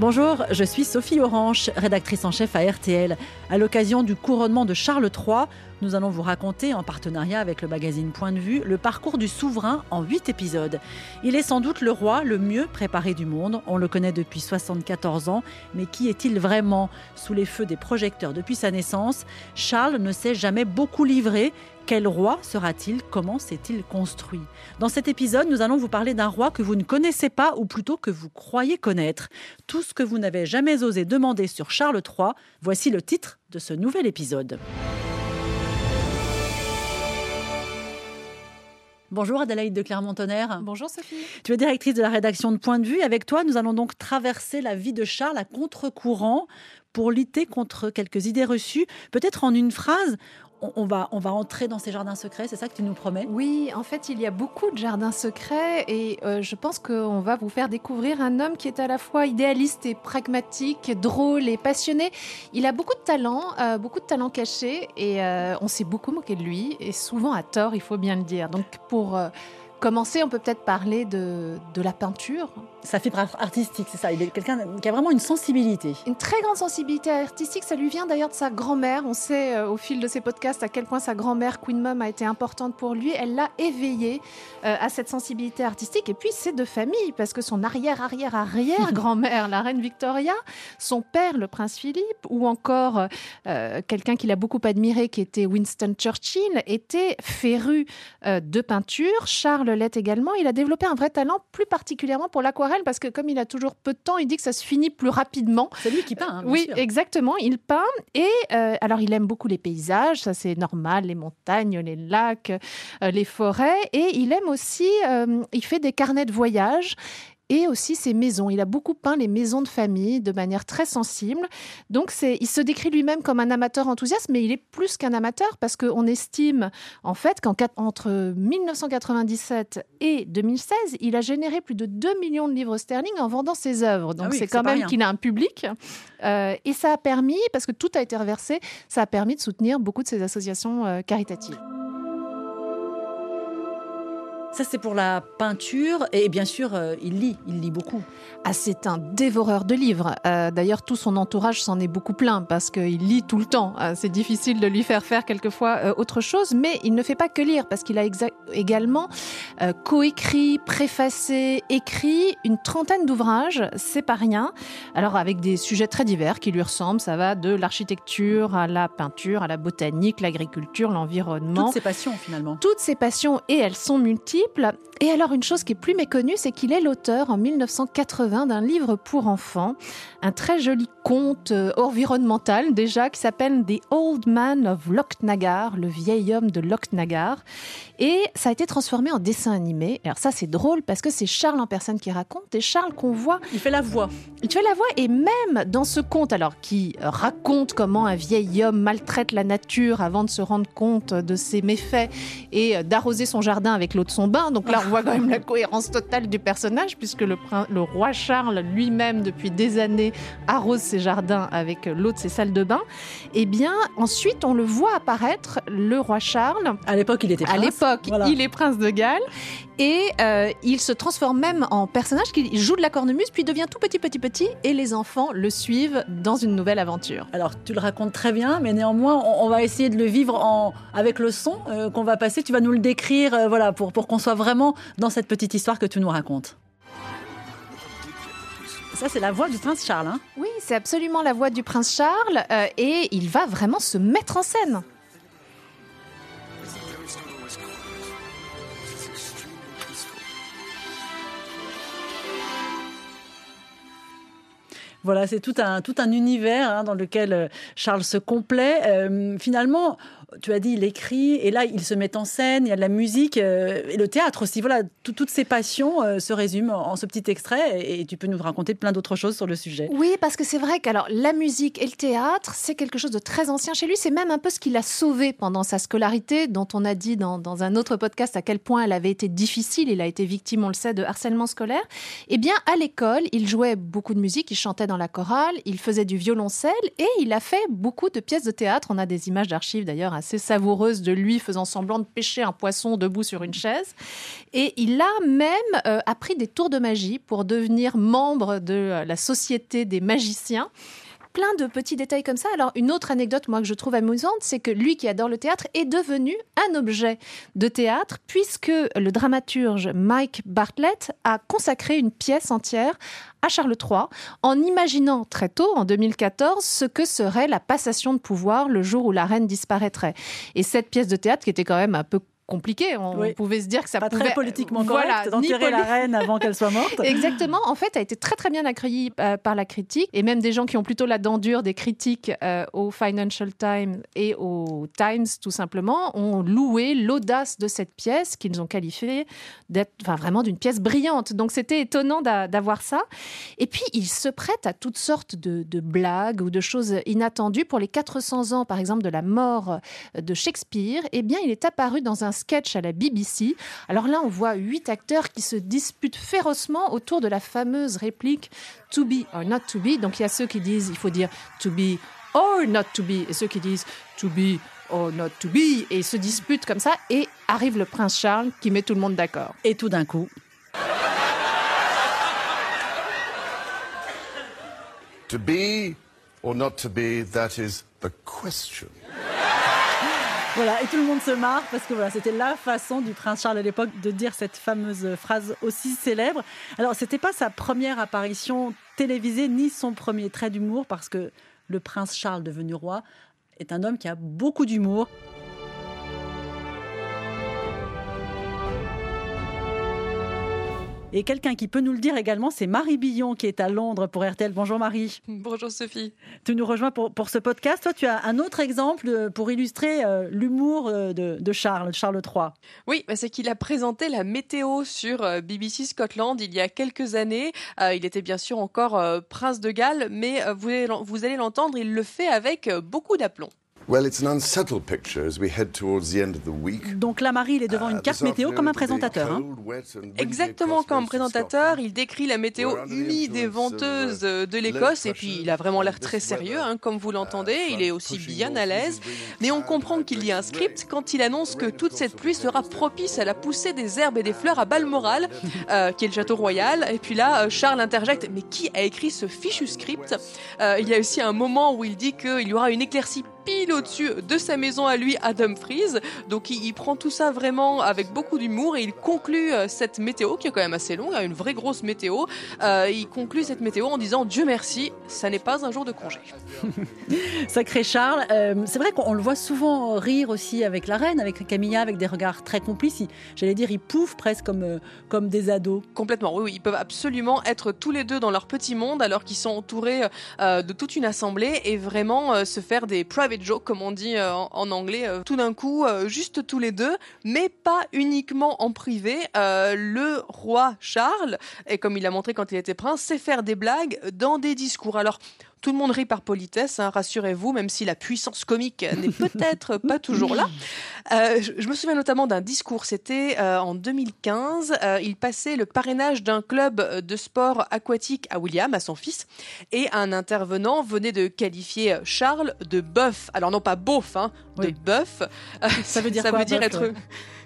Bonjour, je suis Sophie Orange, rédactrice en chef à RTL. À l'occasion du couronnement de Charles III, nous allons vous raconter, en partenariat avec le magazine Point de Vue, le parcours du souverain en huit épisodes. Il est sans doute le roi le mieux préparé du monde. On le connaît depuis 74 ans, mais qui est-il vraiment? Sous les feux des projecteurs depuis sa naissance, Charles ne s'est jamais beaucoup livré. Quel roi sera-t-il? Comment s'est-il construit? Dans cet épisode, nous allons vous parler d'un roi que vous ne connaissez pas, ou plutôt que vous croyez connaître. Tout ce que vous n'avez jamais osé demander sur Charles III, voici le titre de ce nouvel épisode. Bonjour Adélaïde de Clermont-Tonnerre. Bonjour Sophie. Tu es directrice de la rédaction de Point de vue. Avec toi, nous allons donc traverser la vie de Charles à contre-courant pour lutter contre quelques idées reçues. Peut-être en une phrase, on va, on va entrer dans ces jardins secrets, c'est ça que tu nous promets? Oui, en fait, il y a beaucoup de jardins secrets et euh, je pense qu'on va vous faire découvrir un homme qui est à la fois idéaliste et pragmatique, drôle et passionné. Il a beaucoup de talent, euh, beaucoup de talent caché et euh, on s'est beaucoup moqué de lui et souvent à tort, il faut bien le dire. Donc pour commencer, on peut peut-être parler de, de la peinture sa fibre artistique, c'est ça. Il est quelqu'un qui a vraiment une sensibilité. Une très grande sensibilité artistique. Ça lui vient d'ailleurs de sa grand-mère. On sait euh, au fil de ses podcasts à quel point sa grand-mère, Queen Mum, a été importante pour lui. Elle l'a éveillé euh, à cette sensibilité artistique. Et puis, c'est de famille, parce que son arrière-arrière-arrière-grand-mère, la reine Victoria, son père, le prince Philippe, ou encore euh, quelqu'un qu'il a beaucoup admiré, qui était Winston Churchill, était féru de peinture. Charles l'est également. Il a développé un vrai talent, plus particulièrement pour l'aquarelle parce que comme il a toujours peu de temps, il dit que ça se finit plus rapidement. C'est lui qui peint. Hein, oui, exactement. Il peint et euh, alors il aime beaucoup les paysages, ça c'est normal, les montagnes, les lacs, euh, les forêts et il aime aussi, euh, il fait des carnets de voyage et aussi ses maisons. Il a beaucoup peint les maisons de famille de manière très sensible. Donc, il se décrit lui-même comme un amateur enthousiaste, mais il est plus qu'un amateur parce qu'on estime en fait qu'entre 1997 et 2016, il a généré plus de 2 millions de livres sterling en vendant ses œuvres. Donc, ah c'est quand même qu'il a un public. Euh, et ça a permis, parce que tout a été reversé, ça a permis de soutenir beaucoup de ses associations euh, caritatives. Ça, c'est pour la peinture. Et bien sûr, euh, il lit, il lit beaucoup. Ah, c'est un dévoreur de livres. Euh, d'ailleurs, tout son entourage s'en est beaucoup plein parce qu'il lit tout le temps. Euh, c'est difficile de lui faire faire quelquefois autre chose, mais il ne fait pas que lire parce qu'il a également coécrit, préfacé, écrit une trentaine d'ouvrages. C'est pas rien. Alors, avec des sujets très divers qui lui ressemblent. Ça va de l'architecture à la peinture, à la botanique, l'agriculture, l'environnement. Toutes ses passions, finalement. Toutes ses passions, et elles sont multiples et alors, une chose qui est plus méconnue, c'est qu'il est l'auteur en 1980 d'un livre pour enfants, un très joli conte euh, environnemental déjà, qui s'appelle The Old Man of Lochnagar, le vieil homme de Lochnagar. Et ça a été transformé en dessin animé. Alors, ça, c'est drôle parce que c'est Charles en personne qui raconte et Charles qu'on voit. Il fait la voix. Il fait la voix et même dans ce conte, alors qui raconte comment un vieil homme maltraite la nature avant de se rendre compte de ses méfaits et d'arroser son jardin avec l'eau de son donc là, on voit quand même la cohérence totale du personnage, puisque le, le roi Charles lui-même, depuis des années, arrose ses jardins avec l'eau de ses salles de bain. Et eh bien, ensuite, on le voit apparaître, le roi Charles. À l'époque, il était prince. À l'époque, il est prince de Galles. Et euh, il se transforme même en personnage qui joue de la cornemuse, puis devient tout petit, petit, petit, et les enfants le suivent dans une nouvelle aventure. Alors, tu le racontes très bien, mais néanmoins, on, va essayer de le vivre en, avec le son euh, qu'on va passer. Tu vas nous le décrire, euh, voilà, pour, pour qu'on soit vraiment dans cette petite histoire que tu nous racontes. Ça, c'est la voix du prince Charles. Hein oui, c'est absolument la voix du prince Charles, et il va vraiment se mettre en scène. Voilà, c'est tout un, tout un univers hein, dans lequel euh, Charles se complaît. Euh, finalement, tu as dit, il écrit, et là, il se met en scène, il y a de la musique, euh, et le théâtre aussi. Voilà, toutes ces passions euh, se résument en, ce petit extrait, et, tu peux nous raconter plein d'autres choses sur le sujet. Oui, parce que c'est vrai que la musique et le théâtre, c'est quelque chose de très ancien chez lui. C'est même un peu ce qu'il a sauvé pendant sa scolarité, dont on a dit dans, dans, un autre podcast à quel point elle avait été difficile. Il a été victime, on le sait, de harcèlement scolaire. Eh bien, à l'école, il jouait beaucoup de musique, il chantait dans la chorale, il faisait du violoncelle et il a fait beaucoup de pièces de théâtre. On a des images d'archives d'ailleurs assez savoureuses de lui faisant semblant de pêcher un poisson debout sur une chaise. Et il a même euh, appris des tours de magie pour devenir membre de euh, la Société des magiciens plein de petits détails comme ça. Alors, une autre anecdote, moi, que je trouve amusante, c'est que lui qui adore le théâtre est devenu un objet de théâtre, puisque le dramaturge Mike Bartlett a consacré une pièce entière à Charles III, en imaginant très tôt, en 2014, ce que serait la passation de pouvoir le jour où la reine disparaîtrait. Et cette pièce de théâtre, qui était quand même un peu compliqué. On pouvait se dire que ça pas pouvait très politiquement correct d'enterrer la reine avant qu'elle soit morte. Exactement. En fait, a été très très bien accueilli euh, par la critique et même des gens qui ont plutôt la dent dure des critiques euh, au Financial Times et au Times tout simplement ont loué l'audace de cette pièce qu'ils ont qualifiée d'être enfin, vraiment d'une pièce brillante. Donc c'était étonnant d'avoir ça. Et puis il se prête à toutes sortes de, de blagues ou de choses inattendues pour les 400 ans, par exemple, de la mort de Shakespeare. Eh bien, il est apparu dans un sketch à la BBC. Alors là, on voit huit acteurs qui se disputent férocement autour de la fameuse réplique to be or not to be. Donc il y a ceux qui disent il faut dire to be or not to be et ceux qui disent to be or not to be et ils se disputent comme ça et arrive le prince Charles qui met tout le monde d'accord. Et tout d'un coup. To be or not to be, that is the question. Et tout le monde se marre parce que voilà, c'était la façon du prince Charles à l'époque de dire cette fameuse phrase aussi célèbre. Alors, c'était pas sa première apparition télévisée ni son premier trait d'humour parce que le prince Charles devenu roi est un homme qui a beaucoup d'humour. Et quelqu'un qui peut nous le dire également, c'est Marie Billon qui est à Londres pour RTL. Bonjour Marie. Bonjour Sophie. Tu nous rejoins pour, pour ce podcast. Toi, tu as un autre exemple euh, pour illustrer euh, l'humour euh, de, de, Charles, Charles III. Oui, bah, c'est qu'il a présenté la météo sur BBC Scotland il y a quelques années. il était bien sûr encore prince de Galles, mais vous, vous allez l'entendre, il le fait avec beaucoup d'aplomb. Donc là, Marie, il est devant une uh, carte météo comme un présentateur. Hein. Exactement comme un présentateur. Il décrit la météo humide et venteuse de l'Écosse et puis il a vraiment l'air très sérieux, hein, comme vous l'entendez. Uh, il est aussi bien à l'aise. Mais on comprend qu'il y a un script quand il annonce que toute cette pluie sera propice à la poussée des herbes et des fleurs à Balmoral, euh, qui est le château royal. Et puis là, euh, Charles interjecte, mais qui a écrit ce fichu script? Euh, Il y a aussi un moment où il dit qu'il y aura une éclaircie pile au-dessus de sa maison à lui à Dumfries. Donc il, prend tout ça vraiment avec beaucoup d'humour et il conclut euh, cette météo qui est quand même assez longue, hein, une vraie grosse météo. Euh, il conclut cette météo en disant Dieu merci, ça n'est pas un jour de congé. Sacré Charles, euh, c'est vrai qu'on le voit souvent rire aussi avec la reine, avec Camilla, avec des regards très complices. J'allais dire, ils pouffent presque comme, comme des ados. Complètement, oui, oui, ils peuvent absolument être tous les deux dans leur petit monde alors qu'ils sont entourés de toute une assemblée et vraiment se faire des private jokes, comme on dit euh, en, anglais, euh, tout d'un coup, euh, juste tous les deux, mais pas uniquement en privé. le roi Charles, et comme il a montré quand il était prince, sait faire des blagues dans des discours. Alors, tout le monde rit par politesse, hein, rassurez-vous, même si la puissance comique n'est peut-être pas toujours là. Euh, je, me souviens notamment d'un discours, c'était euh, en 2015. Euh, il passait le parrainage d'un club de sport aquatique à William, à son fils, et un intervenant venait de qualifier Charles de bœuf. Alors non pas beauf, hein, de bœuf. Ça veut dire ça veut dire être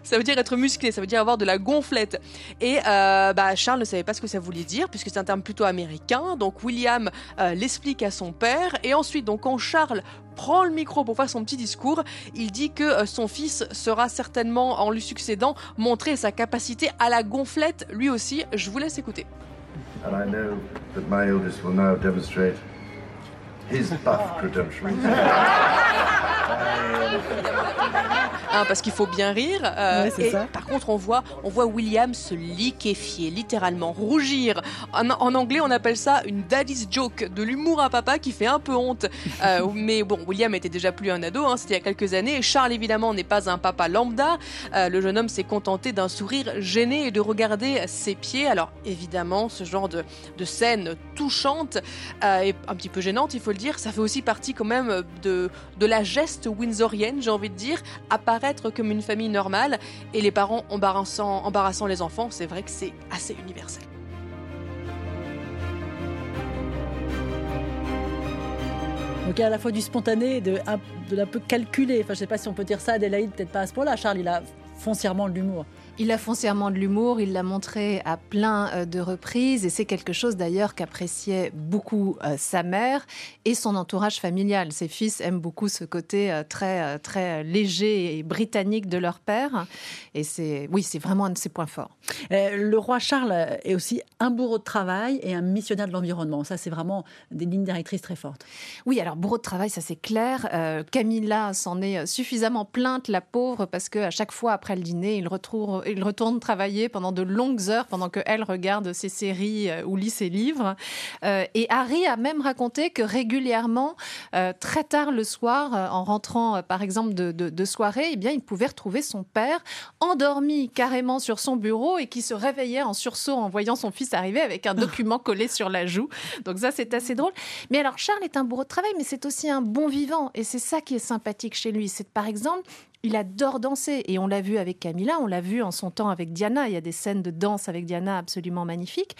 ça veut dire être musclé, ça veut dire avoir de la gonflette. Et euh, bah, Charles ne savait pas ce que ça voulait dire, puisque c'est un terme plutôt américain. Donc William euh, l'explique à son père. Et ensuite, donc quand Charles prend le micro pour faire son petit discours, il dit que euh, son fils sera certainement, en lui succédant, montrer sa capacité à la gonflette lui aussi. Je vous laisse écouter. And I know that my eldest will now demonstrate his buff credentials. Hein, parce qu'il faut bien rire. Euh, et Par contre, on voit, on voit William se liquéfier, littéralement rougir. En, anglais, on appelle ça une daddy's joke, de l'humour à papa qui fait un peu honte. Euh, mais bon, William était déjà plus un ado, hein, c'était il y a quelques années. Charles, évidemment, n'est pas un papa lambda. Euh, le jeune homme s'est contenté d'un sourire gêné et de regarder ses pieds. Alors, évidemment, ce genre de, de scène touchante et un petit peu gênante, il faut le dire, ça fait aussi partie quand même de, de la geste windsorienne, j'ai envie de dire, comme une famille normale et les parents embarrassant, les enfants, c'est vrai que c'est assez universel. Donc il y a à la fois du spontané et de, de l'un peu calculé. Enfin, je ne sais pas si on peut dire ça, Adélaïde, peut-être pas à ce point-là. Charles, il a foncièrement l'humour. Il a foncièrement de l'humour, il l'a montré à plein euh, de reprises et c'est quelque chose d'ailleurs qu'appréciait beaucoup euh, sa mère et son entourage familial. Ses fils aiment beaucoup ce côté euh, très très léger et britannique de leur père et c'est oui, c'est vraiment un de ses points forts. Le roi Charles est aussi un bourreau de travail et un missionnaire de l'environnement. Ça, c'est vraiment des lignes directrices très fortes. Oui, alors bourreau de travail, ça c'est clair. Euh, Camilla s'en est suffisamment plainte, la pauvre, parce que à chaque fois après le dîner, il, retrouve, il retourne travailler pendant de longues heures, pendant qu'elle regarde ses séries euh, ou lit ses livres. Euh, et Harry a même raconté que régulièrement, euh, très tard le soir, en rentrant par exemple de, de- de soirée, eh bien, il pouvait retrouver son père endormi carrément sur son bureau et qui se réveillait en sursaut en voyant son fils arriver avec un document collé sur la joue. Donc ça, c'est assez drôle. Mais alors, Charles est un bourreau de travail, mais c'est aussi un bon vivant. Et c'est ça qui est sympathique chez lui. C'est par exemple, il adore danser. Et on l'a vu avec Camilla, on l'a vu en son temps avec Diana. Il y a des scènes de danse avec Diana absolument magnifiques.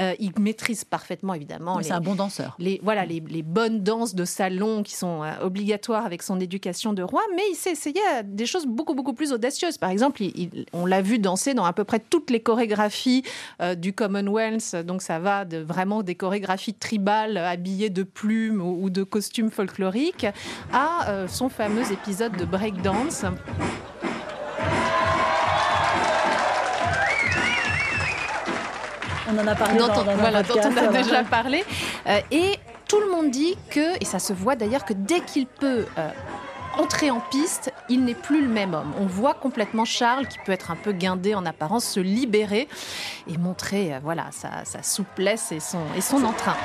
Euh, il maîtrise parfaitement, évidemment, C'est un bon danseur. les, voilà, les, les bonnes danses de salon qui sont euh, obligatoires avec son éducation de roi, mais il s'est essayé à des choses beaucoup, beaucoup plus audacieuses. Par exemple, il- il- on l'a vu danser dans à peu près toutes les chorégraphies euh, du Commonwealth, donc ça va de vraiment des chorégraphies tribales euh, habillées de plumes ou, ou de costumes folkloriques à euh, son fameux épisode de breakdance. On en a parlé dans, dans voilà, dont on a déjà parlé. Euh, et tout le monde dit que, et ça se voit d'ailleurs, que dès qu'il peut euh, entrer en piste, il n'est plus le même homme. On voit complètement Charles, qui peut être un peu guindé en apparence, se libérer et montrer euh, voilà, sa, sa souplesse et son, et son entrain.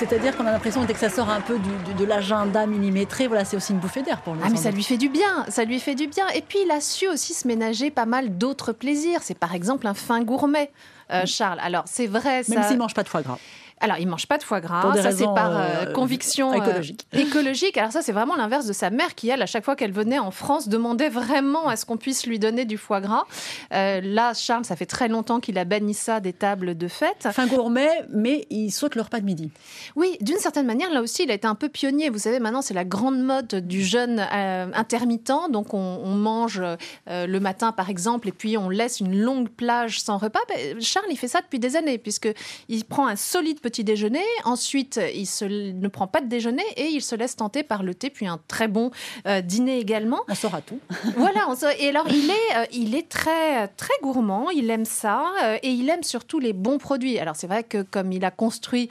C'est-à-dire qu'on a l'impression que dès que ça sort un peu du, de l'agenda millimétré, voilà, c'est aussi une bouffée d'air pour lui. Ah mais ça lui fait du bien, ça lui fait du bien. Et puis il a su aussi se ménager pas mal d'autres plaisirs. C'est par exemple un fin gourmet, euh, Charles. Alors c'est vrai, Même ça... s'il mange pas de foie gras. Alors, il mange pas de foie gras. Pour des ça, c'est par euh, euh, conviction euh, écologique. écologique. Alors ça, c'est vraiment l'inverse de sa mère qui, elle, à chaque fois qu'elle venait en France, demandait vraiment à ce qu'on puisse lui donner du foie gras. Là, Charles, ça fait très longtemps qu'il a banni ça des tables de fête. Fin gourmet, mais il saute le repas de midi. Oui, d'une certaine manière, là aussi, il a été un peu pionnier. Vous savez, maintenant, c'est la grande mode du jeûne euh, intermittent. Donc, on, on mange euh, le matin, par exemple, et puis on laisse une longue plage sans repas. Ben, Charles, il fait ça depuis des années, puisqu'il prend un solide petit déjeuner. Ensuite, il se, ne prend pas de déjeuner et il se laisse tenter par le thé, puis un très bon euh, dîner également. On saura tout. Voilà, on et alors il est, euh, il est très, très gourmand, il aime ça, euh, et il aime surtout les bons produits. Alors c'est vrai que comme il a construit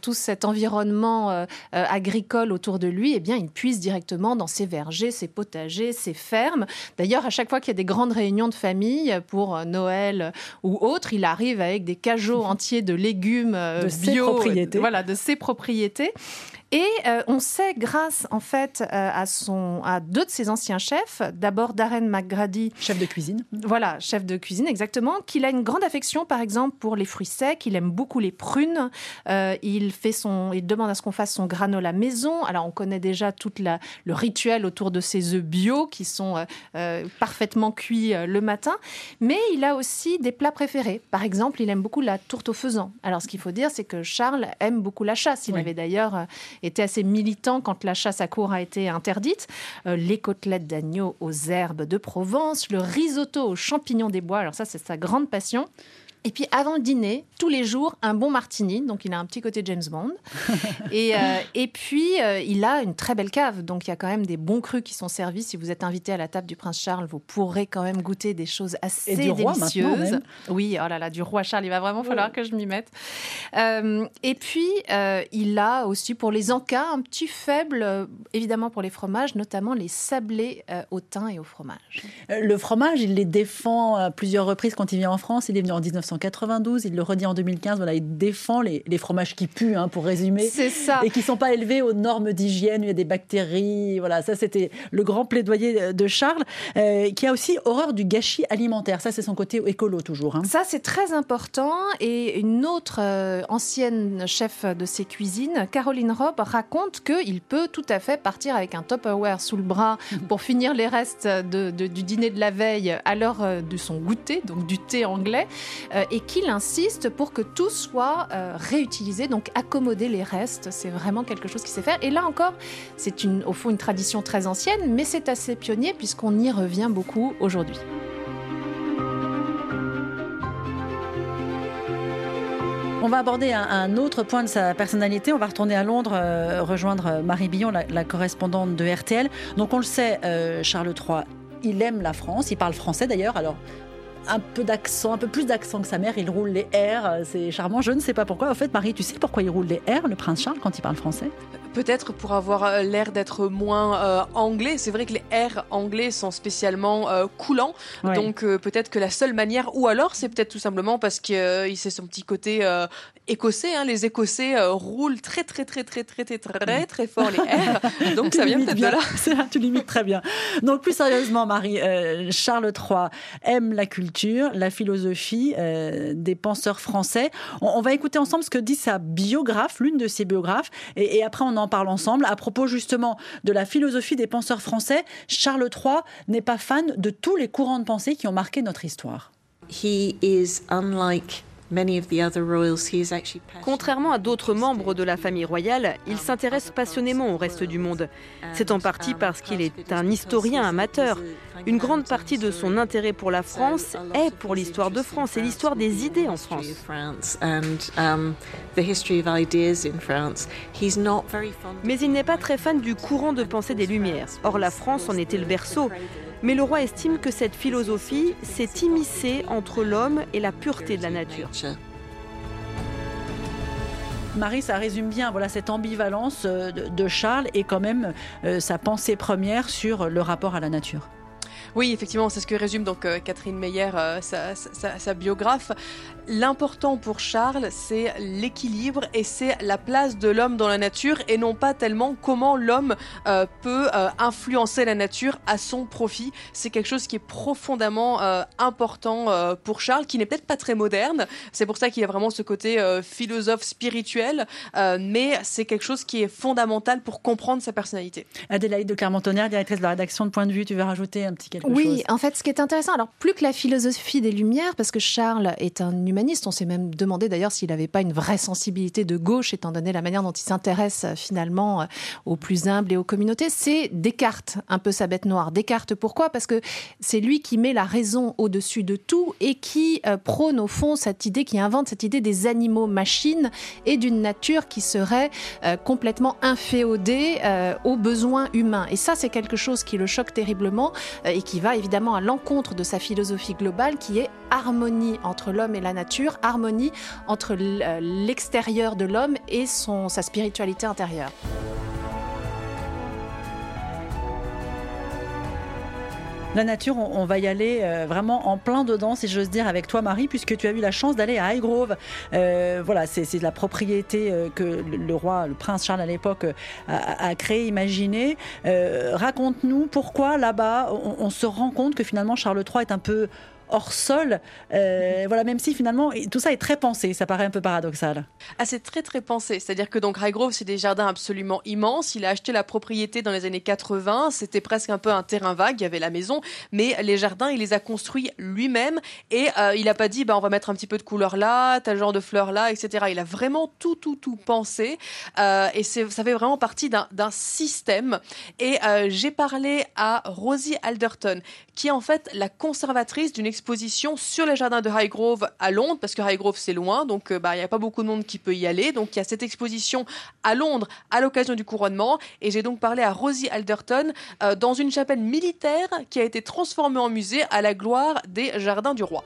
tout cet environnement agricole autour de lui, eh bien il puise directement dans ses vergers, ses potagers, ses fermes. D'ailleurs, à chaque fois qu'il y a des grandes réunions de famille pour Noël ou autre, il arrive avec des cajots entiers de légumes De bio, propriétés. voilà, de ses propriétés. Et euh, on sait, grâce en fait euh, à, son, à deux de ses anciens chefs, d'abord Darren McGrady, Chef de cuisine. voilà, chef de cuisine exactement, qu'il a une grande affection par exemple pour les fruits secs, il aime beaucoup les prunes, Euh, il, fait son, il demande à ce qu'on fasse son granola maison. Alors on connaît déjà tout la, le rituel autour de ces œufs bio qui sont parfaitement cuits le matin, mais il a aussi des plats préférés. Par exemple, il aime beaucoup la tourte au faisan. Alors ce qu'il faut dire, c'est que Charles aime beaucoup la chasse. Il Oui. avait d'ailleurs été assez militant quand la chasse à cour a été interdite. Euh, les côtelettes d'agneau aux herbes de Provence, le risotto aux champignons des bois. Alors ça, c'est sa grande passion. Et puis avant le dîner, tous les jours, un bon martini. Donc il a un petit côté James Bond. et, euh, et puis euh, il a une très belle cave. Donc il y a quand même des bons crus qui sont servis. Si vous êtes invité à la table du prince Charles, vous pourrez quand même goûter des choses assez Et du roi, délicieuses. même. Oui, oh là là, du roi Charles, il va vraiment falloir que je m'y mette. Euh, et puis il a aussi pour les encas un petit faible, évidemment pour les fromages, notamment les sablés au thym et au fromage. Le fromage, il les défend à plusieurs reprises quand il vient en France. Il est venu en 1992, il le redit en 2015. Voilà, il défend les, les fromages qui puent, hein, pour résumer. C'est ça. Et qui ne sont pas élevés aux normes d'hygiène, il y a des bactéries. Voilà, ça c'était le grand plaidoyer de Charles, euh, qui a aussi horreur du gâchis alimentaire. Ça, c'est son côté écolo toujours. hein. Ça, c'est très important. Et une autre euh, ancienne chef de ses cuisines, Caroline Robb, raconte qu'il peut tout à fait partir avec un Tupperware sous le bras pour finir les restes de- de- du dîner de la veille à l'heure euh, de son goûter, donc du thé anglais. Euh, et qu'il insiste pour que tout soit réutilisé, donc accommoder les restes. C'est vraiment quelque chose qu'il sait faire. Et là encore, c'est au fond une tradition très ancienne, mais c'est assez pionnier puisqu'on y revient beaucoup aujourd'hui. On va aborder un, autre point de sa personnalité. On va retourner à Londres, euh, rejoindre Marie Billon, la, correspondante de RTL. Donc on le sait, euh, Charles III, il aime la France, il parle français d'ailleurs. Alors un peu d'accent, un peu plus d'accent que sa mère. Il roule les R, c'est charmant. Je ne sais pas pourquoi. En fait, Marie, tu sais pourquoi il roule les R, le prince Charles, quand il parle français? Peut-être pour avoir euh, l'air d'être moins euh, anglais. C'est vrai que les R anglais sont spécialement euh, coulants. Donc peut-être que la seule manière, ou alors c'est peut-être tout simplement parce qu'il sait son petit côté écossais. Hein, les Écossais euh, roulent très, très, très, très, très, très, très, mm. très fort les R. Donc, ça vient peut-être de là. Tu limites très bien. Donc, plus sérieusement, Marie, euh, Charles III aime la culture, la philosophie euh, des penseurs français. On, va écouter ensemble ce que dit sa biographe, l'une de ses biographes, et, après, on en parle ensemble à propos justement de la philosophie des penseurs français. Charles III n'est pas fan de tous les courants de pensée qui ont marqué notre histoire. He is unlike Contrairement à d'autres membres de la famille royale, il s'intéresse passionnément au reste du monde. C'est en partie um, parce qu'il est un historien amateur. Une grande partie de son intérêt pour la France est pour l'histoire de France et l'histoire des idées en France. Mais il n'est pas très fan du courant de pensée des Lumières. Or, la France en était le berceau. Mais le roi estime que cette philosophie s'est immiscée entre l'homme et la pureté de la nature. Marie, ça résume bien voilà, cette ambivalence euh, de Charles et quand même euh, sa pensée première sur le rapport à la nature. Oui, effectivement, c'est ce que résume donc euh, Catherine Meyer, euh, sa, biographe. L'important pour Charles, c'est l'équilibre et c'est la place de l'homme dans la nature et non pas tellement comment l'homme euh, peut influencer la nature à son profit. C'est quelque chose qui est profondément important pour Charles, qui n'est peut-être pas très moderne. C'est pour ça qu'il y a vraiment ce côté philosophe spirituel, mais c'est quelque chose qui est fondamental pour comprendre sa personnalité. Adélaïde de Clermont-Tonnerre, directrice de la rédaction de Point de vue, tu veux rajouter un petit quelque oui, en fait, ce qui est intéressant, alors plus que la philosophie des Lumières, parce que Charles est un on s'est même demandé d'ailleurs s'il n'avait pas une vraie sensibilité de gauche, étant donné la manière dont il s'intéresse euh, finalement euh, aux plus humbles et aux communautés, c'est Descartes, un peu sa bête noire. Descartes, pourquoi? Parce que c'est lui qui met la raison au-dessus de tout et qui euh, prône au fond cette idée, qui invente cette idée des animaux machines et d'une nature qui serait complètement inféodée aux besoins humains. Et ça, c'est quelque chose qui le choque terriblement et qui va évidemment à l'encontre de sa philosophie globale qui est harmonie entre l'homme et la nature, harmonie entre euh, l'extérieur de l'homme et son, sa spiritualité intérieure. La nature, on, va y aller euh, vraiment en plein dedans, si j'ose dire, avec toi, Marie, puisque tu as eu la chance d'aller à Highgrove. Euh, voilà, c'est la propriété que le, roi, le prince Charles à l'époque, a, a créée, imaginée. Raconte-nous pourquoi là-bas, on, se rend compte que finalement Charles III est un peu hors sol. Euh, voilà, même si finalement tout ça est très pensé, ça paraît un peu paradoxal. Ah, c'est très très pensé. C'est-à-dire que donc Highgrove, c'est des jardins absolument immenses. Il a acheté la propriété dans les années 80. C'était presque un peu un terrain vague. Il y avait la maison, mais les jardins, il les a construits lui-même et euh, il n'a pas dit, bah on va mettre un petit peu de couleur là, tel genre de fleurs là, etc. Il a vraiment tout tout tout pensé euh, et ça fait vraiment partie d'un système. Et j'ai parlé à Rosie Alderton, qui est en fait la conservatrice d'une exposition sur les jardins de Highgrove à Londres, parce que Highgrove c'est loin, donc euh, bah, il n'y a pas beaucoup de monde qui peut y aller. Donc il y a cette exposition à Londres à l'occasion du couronnement. Et j'ai donc parlé à Rosie Alderton euh, dans une chapelle militaire qui a été transformée en musée à la gloire des jardins du roi.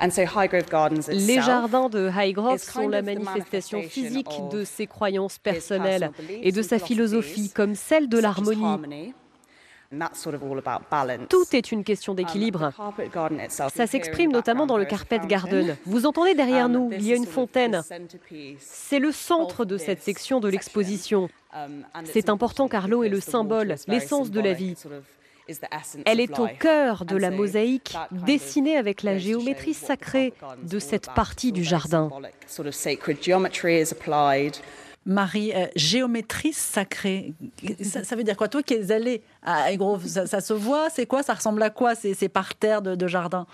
Les jardins de Highgrove sont la manifestation physique de ses croyances personnelles et de sa philosophie, comme celle de l'harmonie. Tout est une question um, d'équilibre. Ça s'exprime notamment dans le Carpet Garden. Vous entendez derrière um, nous, il y a une fontaine. C'est le centre de cette section de l'exposition. Um, C'est important car l'eau est le symbole, l'essence de la vie. Elle est au cœur de la mosaïque dessinée avec la géométrie sacrée de cette partie du jardin. Marie, euh, géométrie sacrée, ça, veut dire quoi? Toi qui es allée à Grove, ça, se voit C'est quoi Ça ressemble à quoi ces, ces parterres de, de jardin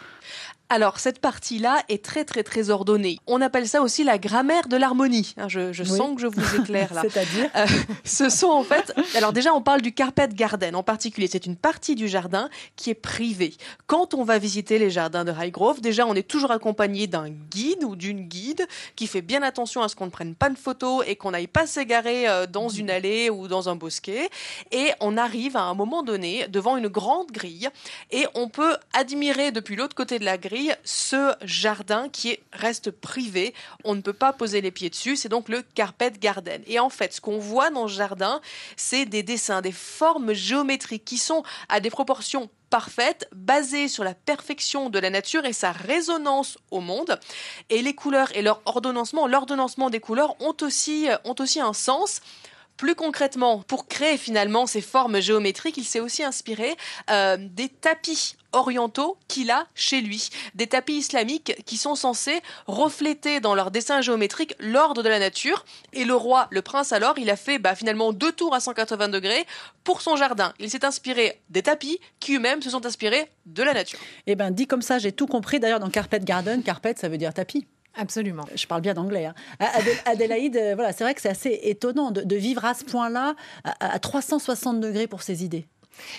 alors, cette partie-là est très, très, très ordonnée. On appelle ça aussi la grammaire de l'harmonie. Hein, je, sens que je vous éclaire là. C'est-à-dire? Euh, Ce sont en fait. Alors, déjà, on parle du carpet garden en particulier. C'est une partie du jardin qui est privée. Quand on va visiter les jardins de Highgrove, déjà, on est toujours accompagné d'un guide ou d'une guide qui fait bien attention à ce qu'on ne prenne pas de photos et qu'on n'aille pas s'égarer euh, dans une allée ou dans un bosquet. Et on arrive à un moment donné devant une grande grille et on peut admirer depuis l'autre côté de la grille ce jardin qui reste privé. On ne peut pas poser les pieds dessus. C'est donc le carpet garden. Et en fait, ce qu'on voit dans ce jardin, c'est des dessins, des formes géométriques qui sont à des proportions parfaites, basées sur la perfection de la nature et sa résonance au monde. Et les couleurs et leur ordonnancement, l'ordonnancement des couleurs ont aussi, ont aussi un sens. Plus concrètement, pour créer finalement ces formes géométriques, il s'est aussi inspiré euh, des tapis orientaux qu'il a chez lui. Des tapis islamiques qui sont censés refléter dans leur dessin géométrique l'ordre de la nature. Et le roi, le prince alors, il a fait bah, finalement deux tours à 180 degrés pour son jardin. Il s'est inspiré des tapis qui eux-mêmes se sont inspirés de la nature. Eh bien, dit comme ça, j'ai tout compris. D'ailleurs, dans Carpet Garden, carpet, ça veut dire tapis. Absolument. Je parle bien d'anglais. Hein. Adélaïde, euh, voilà, c'est vrai que c'est assez étonnant de, vivre à ce point-là, à 360 degrés pour ses idées.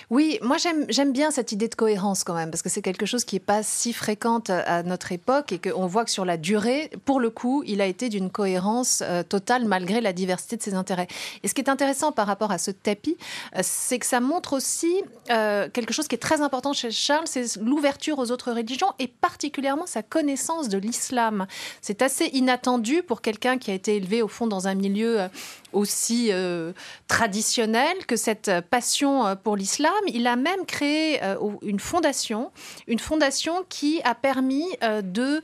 Oui, moi j'aime bien cette idée de cohérence quand même, parce que c'est quelque chose qui n'est pas si fréquente à notre époque et qu'on voit que sur la durée, pour le coup, il a été d'une cohérence euh, totale malgré la diversité de ses intérêts. Et ce qui est intéressant par rapport à ce tapis, euh, c'est que ça montre aussi euh, quelque chose qui est très important chez Charles, c'est l'ouverture aux autres religions et particulièrement sa connaissance de l'islam. C'est assez inattendu pour quelqu'un qui a été élevé au fond dans un milieu aussi euh, traditionnel que cette passion euh, pour l'islam. Il a même créé euh, une fondation, une fondation qui a permis de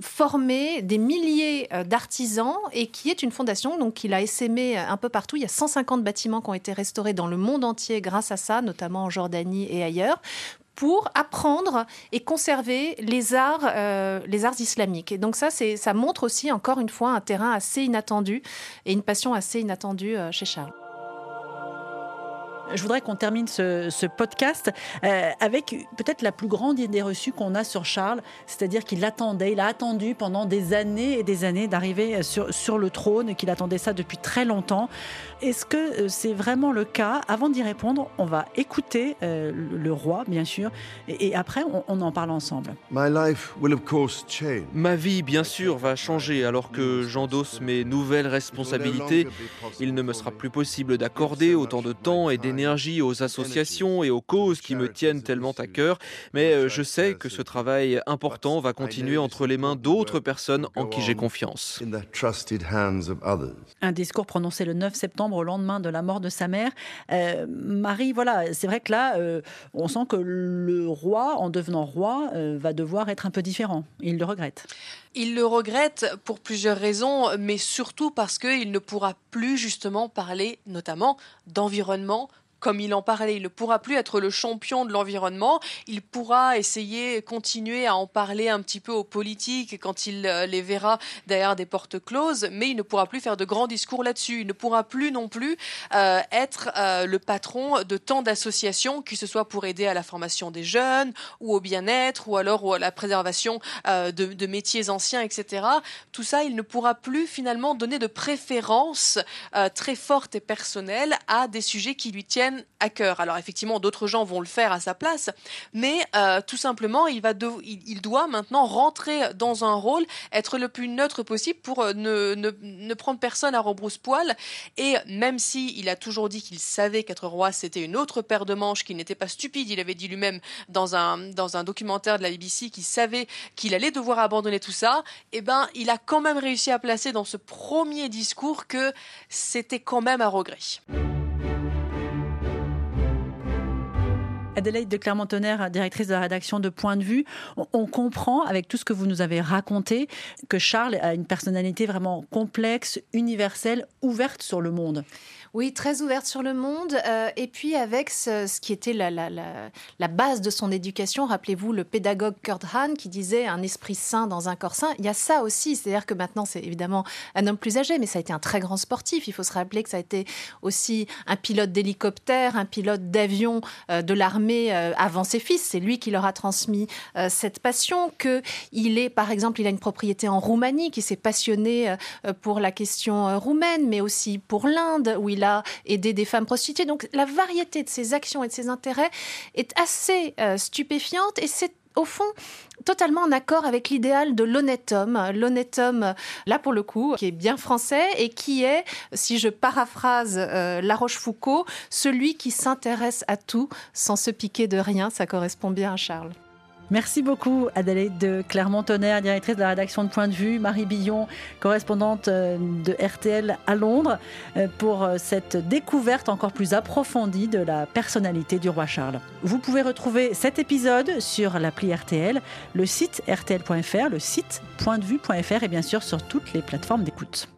former des milliers d'artisans et qui est une fondation donc qu'il a essaimé un peu partout. Il y a 150 bâtiments qui ont été restaurés dans le monde entier grâce à ça, notamment en Jordanie et ailleurs pour apprendre et conserver les arts, euh, les arts islamiques. Et donc ça, ça montre aussi encore une fois un terrain assez inattendu et une passion assez inattendue euh, chez Charles. Je voudrais qu'on termine ce, podcast euh, avec peut-être la plus grande idée reçue qu'on a sur Charles, c'est-à-dire qu'il attendait, il a attendu pendant des années et des années d'arriver sur, sur le trône, qu'il attendait ça depuis très longtemps. Est-ce que euh, c'est vraiment le cas? Avant d'y répondre, on va écouter euh, le roi, bien sûr, et, après, on, en parle ensemble. Ma vie, bien sûr, va changer alors que j'endosse mes nouvelles responsabilités. Il ne me sera plus possible d'accorder autant de temps et d'énergie aux associations et aux causes qui me tiennent tellement à cœur, mais euh, je sais que ce travail important va continuer entre les mains d'autres personnes en qui j'ai confiance. Un discours prononcé le 9 septembre au lendemain de la mort de sa mère. Euh, Marie, voilà, c'est vrai que là, euh, on sent que le roi, en devenant roi, va devoir être un peu différent. Il le regrette. Il le regrette pour plusieurs raisons, mais surtout parce qu'il ne pourra plus justement parler notamment d'environnement, comme il en parlait, il ne pourra plus être le champion de l'environnement. Il pourra essayer, continuer à en parler un petit peu aux politiques quand il euh, les verra derrière des portes closes, mais il ne pourra plus faire de grands discours là-dessus. Il ne pourra plus non plus euh, être euh, le patron de tant d'associations, que ce soit pour aider à la formation des jeunes ou au bien-être ou alors à la préservation de, de, métiers anciens, etc. Tout ça, il ne pourra plus finalement donner de préférence très forte et personnelle à des sujets qui lui tiennent à cœur. Alors effectivement, d'autres gens vont le faire à sa place, mais euh, tout simplement, il, va il, doit maintenant rentrer dans un rôle, être le plus neutre possible pour euh, ne, ne, prendre personne à rebrousse-poil. Et même si il a toujours dit qu'il savait qu'être roi, c'était une autre paire de manches, qu'il n'était pas stupide, il avait dit lui-même dans un, dans un documentaire de la BBC qu'il savait qu'il allait devoir abandonner tout ça, eh ben, il a quand même réussi à placer dans ce premier discours que c'était quand même un regret. Adélaïde de Clermont-Tonnerre, directrice de la rédaction de Point de vue, on comprend avec tout ce que vous nous avez raconté que Charles a une personnalité vraiment complexe, universelle, ouverte sur le monde. Oui, très ouverte sur le monde. Euh, et puis avec ce, qui était la, base de son éducation, rappelez-vous le pédagogue Kurt Hahn qui disait un esprit sain dans un corps sain. Il y a ça aussi, c'est-à-dire que maintenant c'est évidemment un homme plus âgé, mais ça a été un très grand sportif. Il faut se rappeler que ça a été aussi un pilote d'hélicoptère, un pilote d'avion euh, de l'armée euh, avant ses fils. C'est lui qui leur a transmis cette passion. Que il est, par exemple, il a une propriété en Roumanie, qui s'est passionné pour la question roumaine, mais aussi pour l'Inde, où il a aidé des femmes prostituées. Donc la variété de ses actions et de ses intérêts est assez euh, stupéfiante et c'est au fond totalement en accord avec l'idéal de l'honnête homme, l'honnête homme là pour le coup qui est bien français et qui est, si je paraphrase euh, La Rochefoucauld, celui qui s'intéresse à tout sans se piquer de rien. Ça correspond bien à Charles. Merci beaucoup Adèle de Clermont-Tonnerre, directrice de la rédaction de Point de Vue, Marie Billon, correspondante euh, de RTL à Londres, euh, pour euh, cette découverte encore plus approfondie de la personnalité du roi Charles. Vous pouvez retrouver cet épisode sur l'appli RTL, le site rtl.fr, le site pointdevue.fr et bien sûr sur toutes les plateformes d'écoute.